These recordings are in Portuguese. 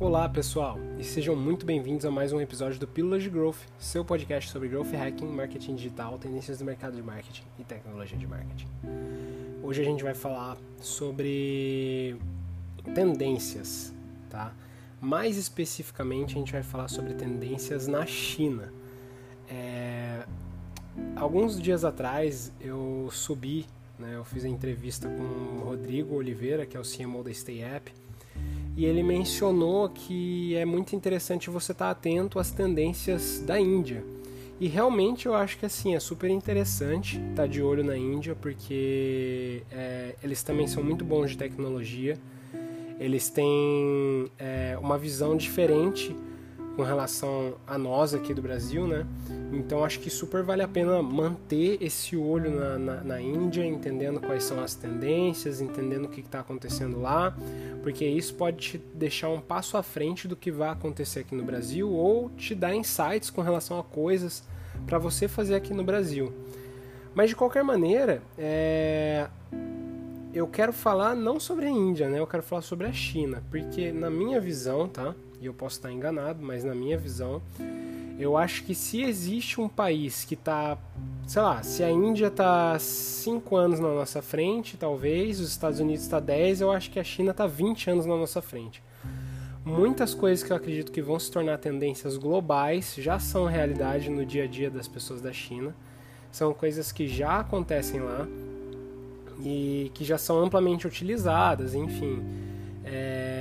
Olá pessoal, e sejam muito bem-vindos a mais um episódio do Pílulas de Growth, seu podcast sobre growth hacking, marketing digital, tendências do mercado de marketing e tecnologia de marketing. Hoje a gente vai falar sobre tendências, tá? Mais especificamente a gente vai falar sobre tendências na China. É... Alguns dias atrás eu subi, né, eu fiz a entrevista com o Rodrigo Oliveira, que é o CMO da Stay App, e ele mencionou que é muito interessante você estar atento às tendências da Índia. E realmente eu acho que assim é super interessante estar de olho na Índia, porque é, eles também são muito bons de tecnologia, eles têm é, uma visão diferente com relação a nós aqui do Brasil, né? Então acho que super vale a pena manter esse olho na, na, na Índia, entendendo quais são as tendências, entendendo o que está acontecendo lá, porque isso pode te deixar um passo à frente do que vai acontecer aqui no Brasil ou te dar insights com relação a coisas para você fazer aqui no Brasil. Mas de qualquer maneira, é... eu quero falar não sobre a Índia, né? Eu quero falar sobre a China, porque na minha visão, tá? E eu posso estar enganado, mas na minha visão, eu acho que se existe um país que está, sei lá, se a Índia está 5 anos na nossa frente, talvez, os Estados Unidos está 10, eu acho que a China está 20 anos na nossa frente. Muitas coisas que eu acredito que vão se tornar tendências globais já são realidade no dia a dia das pessoas da China. São coisas que já acontecem lá e que já são amplamente utilizadas, enfim. É...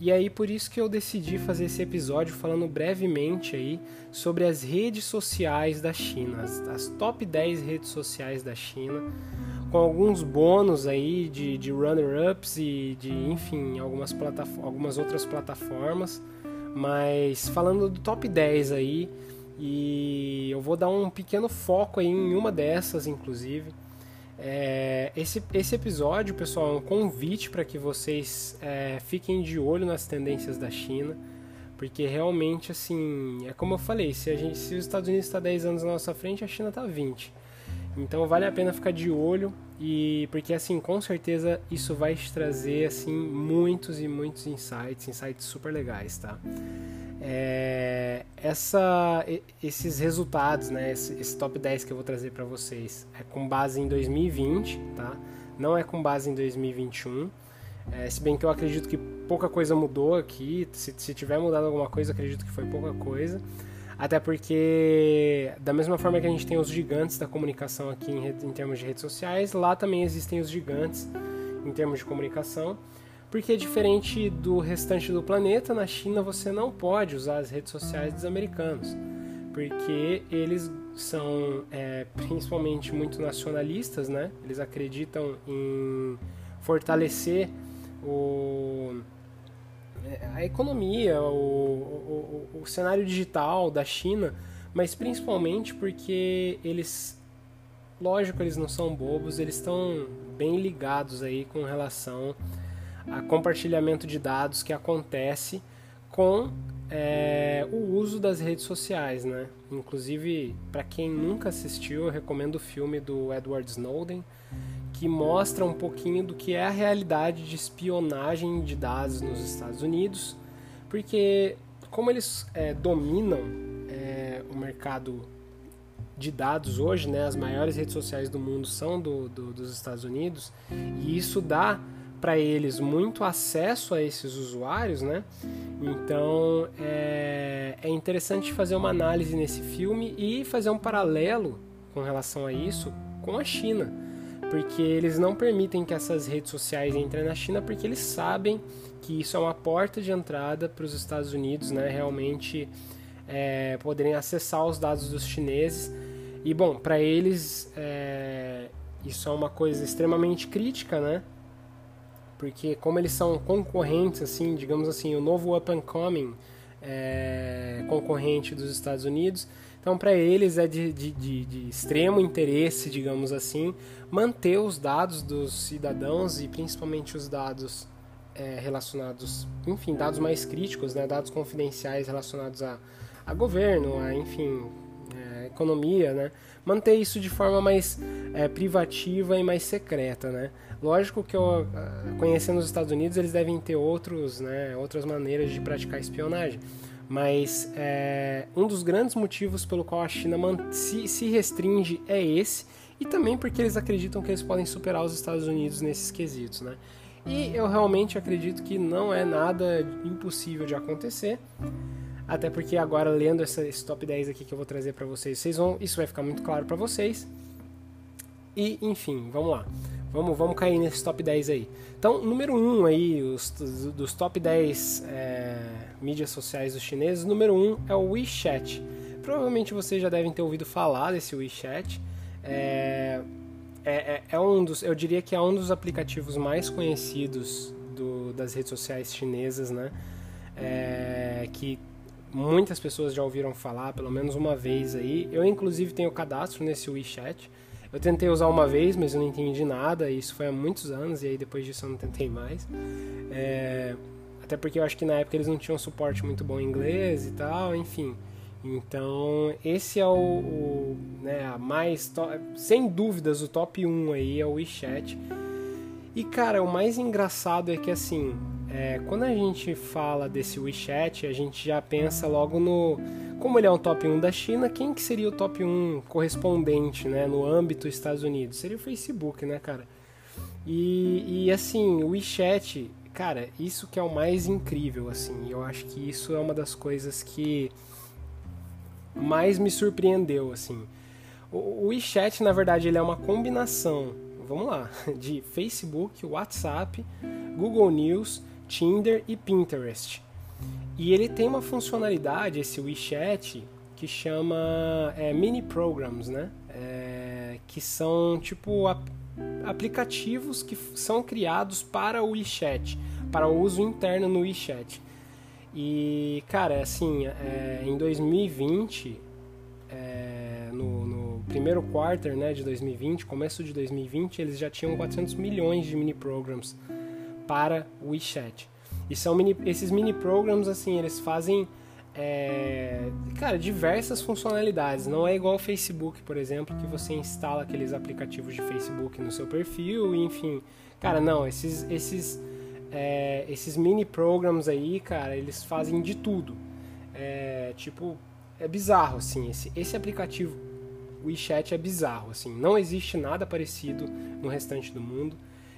E aí por isso que eu decidi fazer esse episódio falando brevemente aí sobre as redes sociais da China, as, as top 10 redes sociais da China, com alguns bônus aí de, de runner-ups e de, enfim, algumas, algumas outras plataformas. Mas falando do top 10 aí, e eu vou dar um pequeno foco aí em uma dessas, inclusive. É, esse, esse episódio, pessoal, é um convite para que vocês é, fiquem de olho nas tendências da China, porque realmente, assim, é como eu falei, se, a gente, se os Estados Unidos está 10 anos na nossa frente, a China está 20. Então vale a pena ficar de olho e porque assim, com certeza isso vai te trazer assim muitos e muitos insights, insights super legais, tá? É, essa, esses resultados, né, esse, esse, top 10 que eu vou trazer para vocês é com base em 2020, tá? Não é com base em 2021. É, se bem que eu acredito que pouca coisa mudou aqui. Se, se tiver mudado alguma coisa, acredito que foi pouca coisa. Até porque, da mesma forma que a gente tem os gigantes da comunicação aqui em, em termos de redes sociais, lá também existem os gigantes em termos de comunicação porque diferente do restante do planeta, na China você não pode usar as redes sociais dos americanos, porque eles são é, principalmente muito nacionalistas, né? Eles acreditam em fortalecer o, é, a economia, o, o, o, o cenário digital da China, mas principalmente porque eles, lógico, eles não são bobos, eles estão bem ligados aí com relação a compartilhamento de dados que acontece com é, o uso das redes sociais, né? Inclusive, para quem nunca assistiu, eu recomendo o filme do Edward Snowden, que mostra um pouquinho do que é a realidade de espionagem de dados nos Estados Unidos, porque como eles é, dominam é, o mercado de dados hoje, né? As maiores redes sociais do mundo são do, do dos Estados Unidos e isso dá para eles muito acesso a esses usuários, né? Então é, é interessante fazer uma análise nesse filme e fazer um paralelo com relação a isso com a China, porque eles não permitem que essas redes sociais entrem na China porque eles sabem que isso é uma porta de entrada para os Estados Unidos, né? Realmente é, poderem acessar os dados dos chineses. E bom, para eles é, isso é uma coisa extremamente crítica, né? Porque como eles são concorrentes, assim, digamos assim, o novo up and coming é, concorrente dos Estados Unidos, então para eles é de, de, de, de, extremo interesse, digamos assim, manter os dados dos cidadãos e principalmente os dados é, relacionados, enfim, dados mais críticos, né, dados confidenciais relacionados a, a governo, a, enfim, é, economia, né? Manter isso de forma mais é, privativa e mais secreta, né? Lógico que eu, ah, conhecendo os Estados Unidos, eles devem ter outros, né, outras maneiras de praticar espionagem. Mas é, um dos grandes motivos pelo qual a China se, se restringe é esse, e também porque eles acreditam que eles podem superar os Estados Unidos nesses quesitos, né? E eu realmente acredito que não é nada impossível de acontecer. Até porque agora lendo essa, esse top 10 aqui que eu vou trazer para vocês, vocês vão, isso vai ficar muito claro para vocês. E enfim, vamos lá. Vamos, vamos cair nesse top 10 aí. Então, número 1 aí, os, dos top 10 é, mídias sociais dos chineses, número 1 é o WeChat. Provavelmente vocês já devem ter ouvido falar desse WeChat. É, é, é, é, um dos, eu diria que é um dos aplicativos mais conhecidos do, das redes sociais chinesas, né? É, que muitas pessoas já ouviram falar, pelo menos uma vez aí. Eu inclusive tenho cadastro nesse WeChat. Eu tentei usar uma vez, mas eu não entendi nada. Isso foi há muitos anos e aí depois disso eu não tentei mais. É, até porque eu acho que na época eles não tinham suporte muito bom em inglês e tal, enfim. Então, esse é o, o né, a mais sem dúvidas o top 1 aí é o WeChat. E cara, o mais engraçado é que assim, é, quando a gente fala desse WeChat, a gente já pensa logo no como ele é um top 1 da China, quem que seria o top 1 correspondente, né, no âmbito Estados Unidos? Seria o Facebook, né, cara? E, e assim, o WeChat, cara, isso que é o mais incrível, assim. Eu acho que isso é uma das coisas que mais me surpreendeu, assim. O WeChat, na verdade, ele é uma combinação, vamos lá, de Facebook, WhatsApp, Google News, Tinder e Pinterest. E ele tem uma funcionalidade, esse WeChat, que chama é, mini programs, né? É, que são tipo ap aplicativos que são criados para o WeChat, para o uso interno no WeChat. E, cara, assim, é, em 2020, é, no, no, primeiro quarter né, de 2020, começo de 2020, eles já tinham 400 milhões de mini programs para o WeChat. E são mini, esses mini programs, assim, eles fazem, é, cara, diversas funcionalidades. Não é igual o Facebook, por exemplo, que você instala aqueles aplicativos de Facebook no seu perfil, enfim. Cara, não, esses, esses é, esses mini programs aí, cara, eles fazem de tudo. É, tipo, é bizarro, assim. Esse, esse aplicativo WeChat é bizarro, assim. Não existe nada parecido no restante do mundo.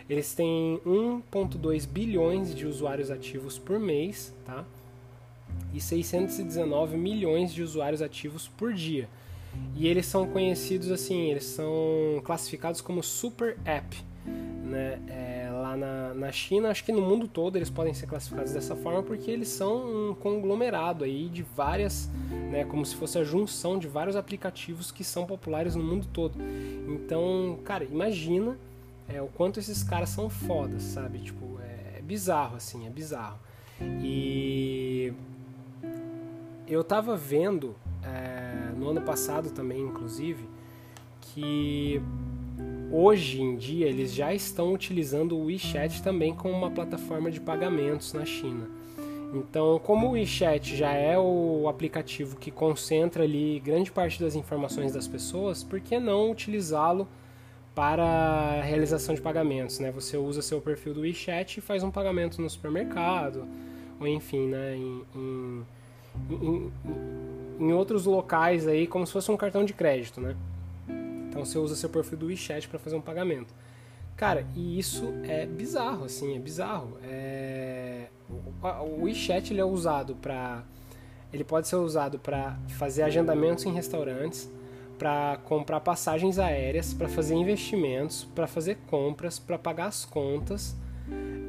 Eles têm 1.2 bilhões de usuários ativos por mês, tá? E 619 milhões de usuários ativos por dia. E eles são conhecidos assim, eles são classificados como super app, né? É, lá na, na China, acho que no mundo todo eles podem ser classificados dessa forma porque eles são um conglomerado aí de várias, né, como se fosse a junção de vários aplicativos que são populares no mundo todo. Então, cara, imagina é, o quanto esses caras são fodas, sabe? Tipo, é, é bizarro assim, é bizarro. E eu tava vendo é, no ano passado também, inclusive, que hoje em dia eles já estão utilizando o WeChat também como uma plataforma de pagamentos na China. Então, como o WeChat já é o aplicativo que concentra ali grande parte das informações das pessoas, por que não utilizá-lo para realização de pagamentos? Né? Você usa seu perfil do WeChat e faz um pagamento no supermercado, ou enfim, né, em, em, em, em outros locais aí, como se fosse um cartão de crédito, né? Então você usa seu perfil do WeChat para fazer um pagamento. Cara, e isso é bizarro, assim, é bizarro. É... O WeChat ele é usado para, ele pode ser usado para fazer agendamentos em restaurantes, para comprar passagens aéreas, para fazer investimentos, para fazer compras, para pagar as contas,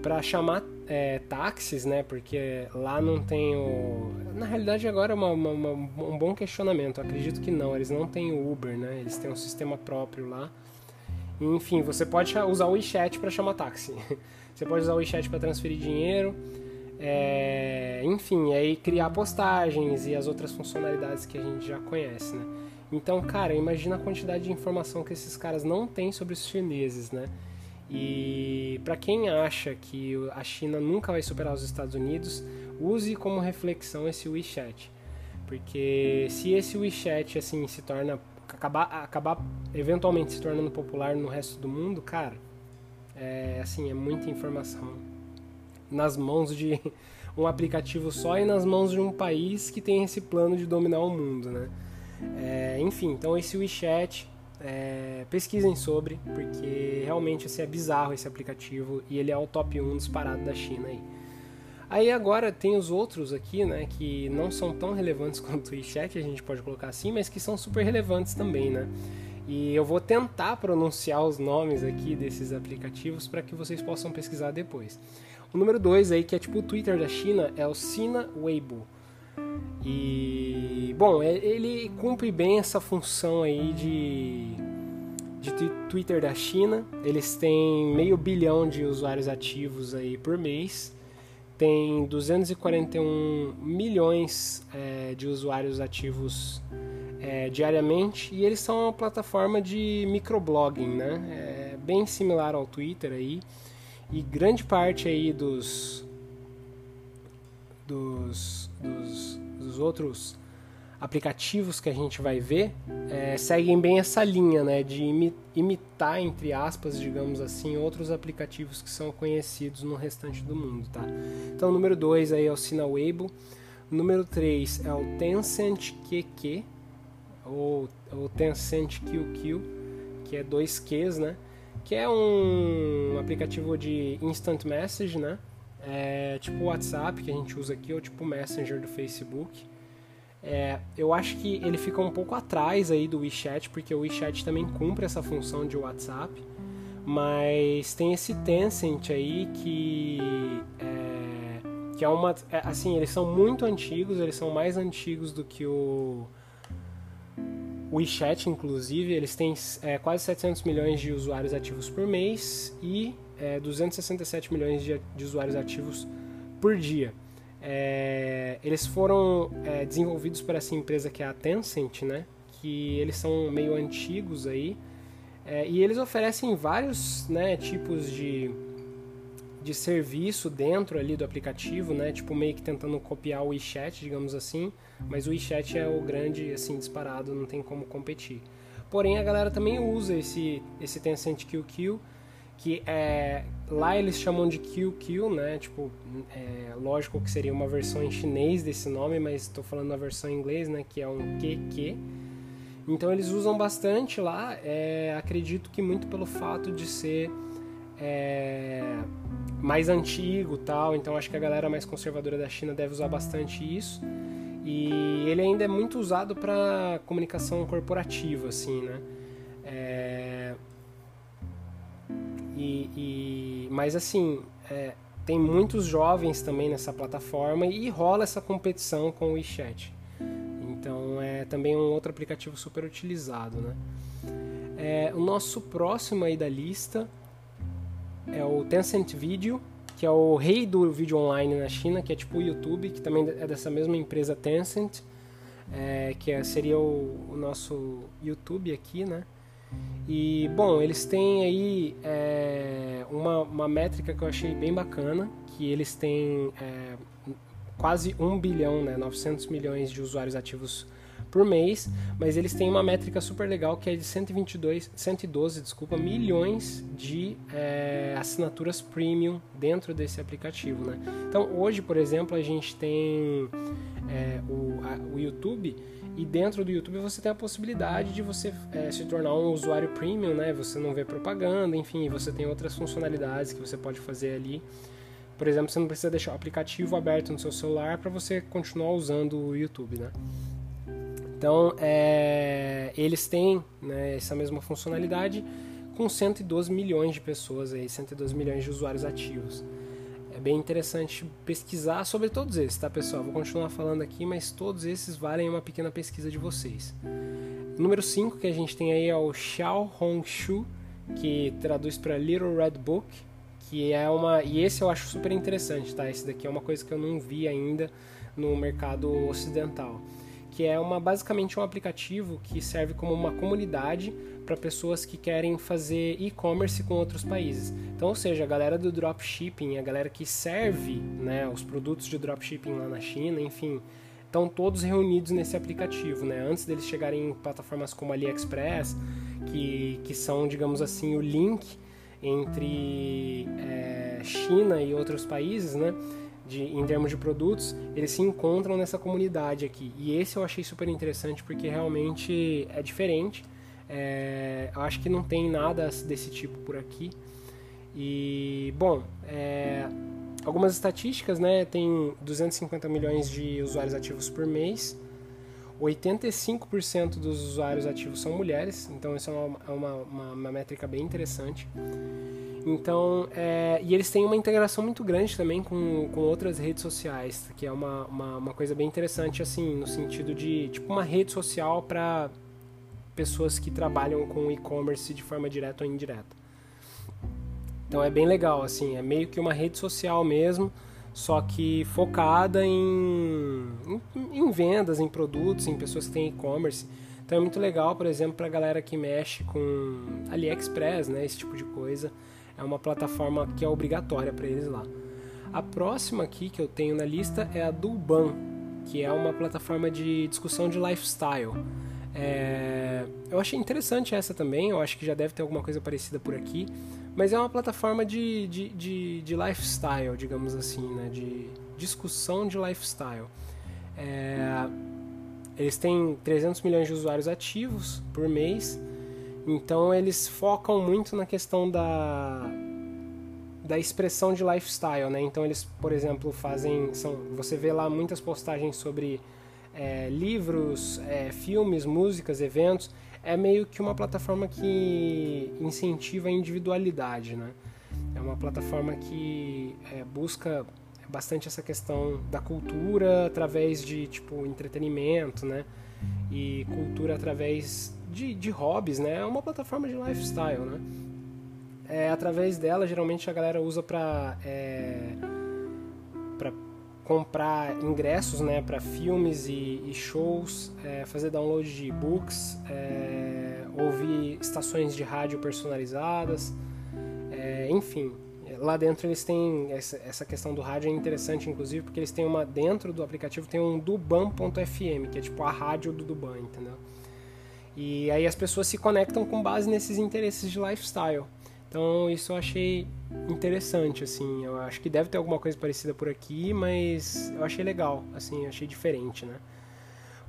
para chamar é, táxis, né? Porque lá não tem o. Na realidade, agora é uma, uma, uma, um bom questionamento. Eu acredito que não, eles não têm o Uber, né? Eles têm um sistema próprio lá. Enfim, você pode usar o WeChat para chamar táxi. Você pode usar o WeChat para transferir dinheiro. É, enfim, aí criar postagens e as outras funcionalidades que a gente já conhece, né? Então, cara, imagina a quantidade de informação que esses caras não têm sobre os chineses, né? E para quem acha que a China nunca vai superar os Estados Unidos, use como reflexão esse WeChat. Porque se esse WeChat assim se torna acabar acabar eventualmente se tornando popular no resto do mundo, cara, é assim, é muita informação nas mãos de um aplicativo só e nas mãos de um país que tem esse plano de dominar o mundo, né? É, enfim, então esse WeChat é, pesquisem sobre, porque realmente assim, é bizarro esse aplicativo e ele é o top 1 disparado da China aí. Aí agora tem os outros aqui, né, que não são tão relevantes quanto o WeChat, a gente pode colocar assim, mas que são super relevantes também, né? E eu vou tentar pronunciar os nomes aqui desses aplicativos para que vocês possam pesquisar depois. O número 2 aí, que é tipo o Twitter da China, é o Sina Weibo. E bom, é, ele cumpre bem essa função aí de, de Twitter da China. Eles têm meio bilhão de usuários ativos aí por mês. Tem 241 milhões é, de usuários ativos é, diariamente e eles são uma plataforma de microblogging, né? É bem similar ao Twitter aí e grande parte aí dos dos, dos dos outros aplicativos que a gente vai ver é, seguem bem essa linha, né, de imitar entre aspas, digamos assim, outros aplicativos que são conhecidos no restante do mundo, tá? Então, o número 2 aí é o Sinaweibo, o número 3 é o Tencent QQ ou o Tencent QQ, que é dois Qs, né? Que é um aplicativo de instant message, né? É, tipo o WhatsApp que a gente usa aqui, ou tipo o Messenger do Facebook. É, eu acho que ele fica um pouco atrás aí do WeChat, porque o WeChat também cumpre essa função de WhatsApp, mas tem esse Tencent aí que é, que é uma, é, assim, eles são muito antigos, eles são mais antigos do que o WeChat, inclusive, eles têm é, quase 700 milhões de usuários ativos por mês e é, 267 milhões de, de, usuários ativos por dia. É, eles foram é, desenvolvidos por essa empresa que é a Tencent, né? Que eles são meio antigos aí é, e eles oferecem vários né, tipos de, de serviço dentro ali do aplicativo, né? Tipo meio que tentando copiar o WeChat, digamos assim. Mas o WeChat é o grande, assim, disparado, não tem como competir. Porém, a galera também usa esse, esse Tencent QQ que é, lá eles chamam de QQ, né? Tipo, é, lógico que seria uma versão em chinês desse nome, mas estou falando na versão em inglês, né? Que é um QQ. Então eles usam bastante lá. É, acredito que muito pelo fato de ser é, mais antigo, tal. Então acho que a galera mais conservadora da China deve usar bastante isso. E ele ainda é muito usado para comunicação corporativa, assim, né? É, e, e mas assim, é, tem muitos jovens também nessa plataforma e rola essa competição com o WeChat. Então é também um outro aplicativo super utilizado, né? É, o nosso próximo aí da lista é o Tencent Video, que é o rei do vídeo online na China, que é tipo o YouTube, que também é dessa mesma empresa Tencent, é, que é, seria o, o nosso YouTube aqui, né? E, bom, eles têm aí é, uma, uma métrica que eu achei bem bacana, que eles têm é, quase 1 bilhão, né, 900 milhões de usuários ativos por mês, mas eles têm uma métrica super legal que é de 122, 112 desculpa, milhões de é, assinaturas premium dentro desse aplicativo. Né? Então, hoje, por exemplo, a gente tem é, o, a, o YouTube e dentro do YouTube você tem a possibilidade de você é, se tornar um usuário premium, né? Você não vê propaganda, enfim, você tem outras funcionalidades que você pode fazer ali. Por exemplo, você não precisa deixar o aplicativo aberto no seu celular para você continuar usando o YouTube, né? Então, é, eles têm né, essa mesma funcionalidade com 112 milhões de pessoas aí, 112 milhões de usuários ativos. É bem interessante pesquisar sobre todos esses, tá pessoal? Vou continuar falando aqui, mas todos esses valem uma pequena pesquisa de vocês. número 5 que a gente tem aí é o Xiao Hongshu, que traduz para Little Red Book, que é uma. E esse eu acho super interessante, tá? Esse daqui é uma coisa que eu não vi ainda no mercado ocidental. Que é uma basicamente um aplicativo que serve como uma comunidade para pessoas que querem fazer e-commerce com outros países. Então, ou seja, a galera do dropshipping, a galera que serve né, os produtos de dropshipping lá na China, enfim, estão todos reunidos nesse aplicativo, né? Antes deles chegarem em plataformas como AliExpress, que, que são, digamos assim, o link entre é, China e outros países, né? De, em termos de produtos, eles se encontram nessa comunidade aqui. E esse eu achei super interessante porque realmente é diferente. É, acho que não tem nada desse tipo por aqui. E, bom, é, algumas estatísticas, né? Tem 250 milhões de usuários ativos por mês. 85% dos usuários ativos são mulheres, então isso é uma, é uma, uma, uma métrica bem interessante. Então, é, e eles têm uma integração muito grande também com, com outras redes sociais, que é uma, uma, uma coisa bem interessante, assim, no sentido de, tipo, uma rede social para pessoas que trabalham com e-commerce de forma direta ou indireta. Então é bem legal, assim, é meio que uma rede social mesmo, só que focada em, em, em vendas, em produtos, em pessoas que têm e-commerce. Então é muito legal, por exemplo, para a galera que mexe com AliExpress, né, esse tipo de coisa. É uma plataforma que é obrigatória para eles lá. A próxima aqui que eu tenho na lista é a Duban, que é uma plataforma de discussão de lifestyle. É... Eu achei interessante essa também, eu acho que já deve ter alguma coisa parecida por aqui, mas é uma plataforma de, de, de, de lifestyle, digamos assim, né? de discussão de lifestyle. É... Eles têm 300 milhões de usuários ativos por mês então eles focam muito na questão da da expressão de lifestyle, né? Então eles, por exemplo, fazem, são, você vê lá muitas postagens sobre é, livros, é, filmes, músicas, eventos. É meio que uma plataforma que incentiva a individualidade, né? É uma plataforma que é, busca bastante essa questão da cultura através de tipo entretenimento, né? E cultura através de, de hobbies, né? É uma plataforma de lifestyle, né? É, através dela, geralmente a galera usa para é, para comprar ingressos, né? Para filmes e, e shows, é, fazer download de e-books, é, ouvir estações de rádio personalizadas, é, enfim. Lá dentro eles têm essa, essa questão do rádio é interessante, inclusive, porque eles têm uma dentro do aplicativo tem um Duban.fm, que é tipo a rádio do Duban, entendeu? E aí as pessoas se conectam com base nesses interesses de lifestyle. Então isso eu achei interessante, assim. Eu acho que deve ter alguma coisa parecida por aqui, mas eu achei legal, assim, eu achei diferente, né?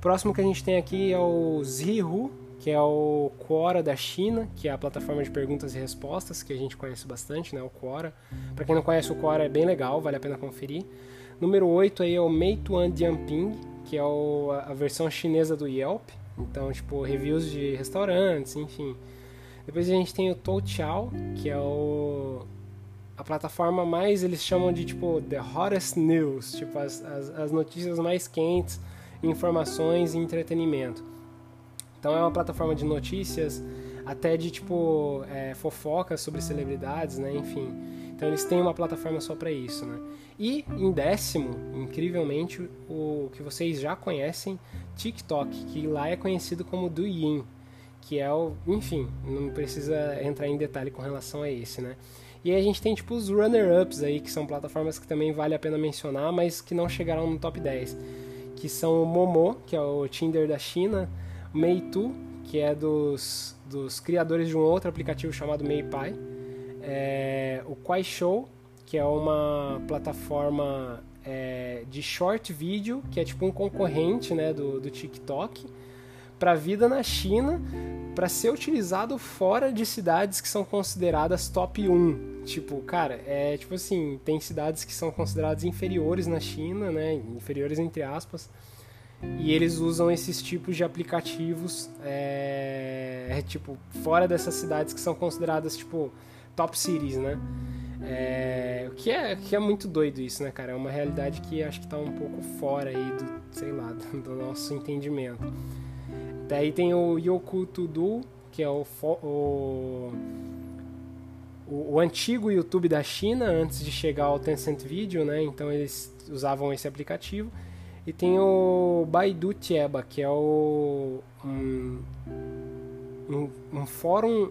Próximo que a gente tem aqui é o Zihu, que é o Quora da China, que é a plataforma de perguntas e respostas, que a gente conhece bastante, né? O Quora. Para quem não conhece o Quora é bem legal, vale a pena conferir. Número 8 aí é o Meituan Dianping, que é o, a versão chinesa do Yelp. Então, tipo, reviews de restaurantes, enfim. Depois a gente tem o Toutiao, que é o a plataforma mais eles chamam de tipo the hottest news, tipo as, as, as notícias mais quentes, informações e entretenimento. Então é uma plataforma de notícias, até de tipo é, fofocas sobre celebridades, né? Enfim. Então eles têm uma plataforma só para isso, né? E em décimo, incrivelmente, o que vocês já conhecem, TikTok, que lá é conhecido como Douyin, que é o, enfim, não precisa entrar em detalhe com relação a esse, né? E aí a gente tem tipo os runner-ups aí, que são plataformas que também vale a pena mencionar, mas que não chegaram no top 10, que são o Momo, que é o Tinder da China, Meitu, que é dos, dos criadores de um outro aplicativo chamado MeiPai, é, o Kuaishou, que é uma plataforma é, de short video, que é tipo um concorrente né, do, do TikTok, para a vida na China, para ser utilizado fora de cidades que são consideradas top 1. Tipo, cara, é tipo assim, tem cidades que são consideradas inferiores na China, né, inferiores entre aspas, e eles usam esses tipos de aplicativos, é, é tipo, fora dessas cidades que são consideradas, tipo, top cities, né? É, o que é, que é muito doido isso, né, cara? É uma realidade que acho que está um pouco fora aí do, sei lá, do nosso entendimento. Daí tem o Yoku Tudu, que é o, o, o, o, antigo YouTube da China, antes de chegar ao Tencent Video, né? Então eles usavam esse aplicativo. E tem o Baidu Tieba, que é o, um, um, um fórum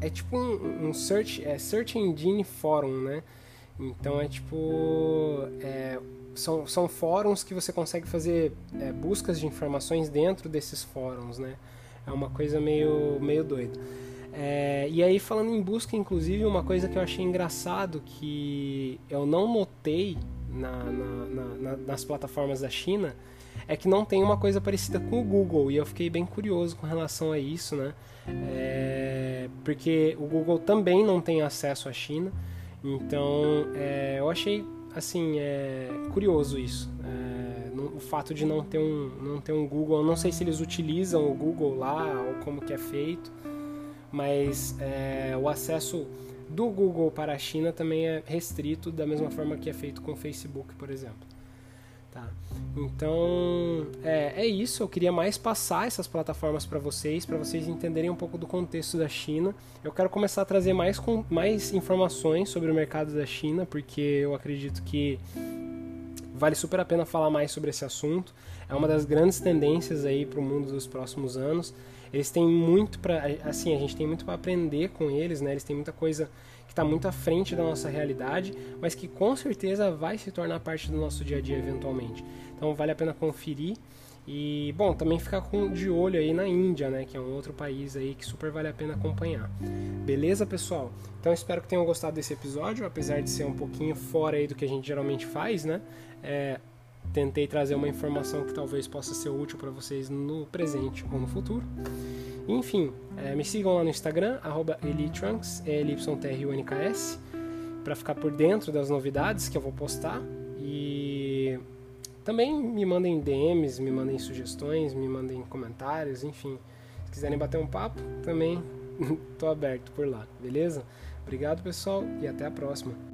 é tipo um, um search, é search engine forum, né? Então é tipo. É, são, são fóruns que você consegue fazer é, buscas de informações dentro desses fóruns, né? É uma coisa meio, meio doida. É, e aí, falando em busca, inclusive, uma coisa que eu achei engraçado que eu não notei na, na, na, nas plataformas da China é que não tem uma coisa parecida com o Google. E eu fiquei bem curioso com relação a isso, né? É, porque o Google também não tem acesso à China. Então, é, eu achei assim é curioso isso. É, o fato de não ter um não ter um Google eu não sei se eles utilizam o Google lá ou como que é feito mas é, o acesso do Google para a China também é restrito da mesma forma que é feito com o Facebook por exemplo tá então é, é isso eu queria mais passar essas plataformas para vocês para vocês entenderem um pouco do contexto da China eu quero começar a trazer mais com mais informações sobre o mercado da China porque eu acredito que vale super a pena falar mais sobre esse assunto. É uma das grandes tendências aí para o mundo dos próximos anos. Eles têm muito para, assim, a gente tem muito para aprender com eles, né? Eles têm muita coisa que está muito à frente da nossa realidade, mas que com certeza vai se tornar parte do nosso dia a dia eventualmente. Então vale a pena conferir. E, bom, também ficar com, de olho aí na Índia, né, que é um outro país aí que super vale a pena acompanhar. Beleza, pessoal? Então espero que tenham gostado desse episódio, apesar de ser um pouquinho fora aí do que a gente geralmente faz, né? É, tentei trazer uma informação que talvez possa ser útil para vocês no presente ou no futuro. Enfim, é, me sigam lá no Instagram, Elitrunks, E-L-Y-T-R-U-N-K-S, para ficar por dentro das novidades que eu vou postar. E também me mandem DMs, me mandem sugestões, me mandem comentários, enfim. Se quiserem bater um papo, também estou aberto por lá, beleza? Obrigado, pessoal, e até a próxima.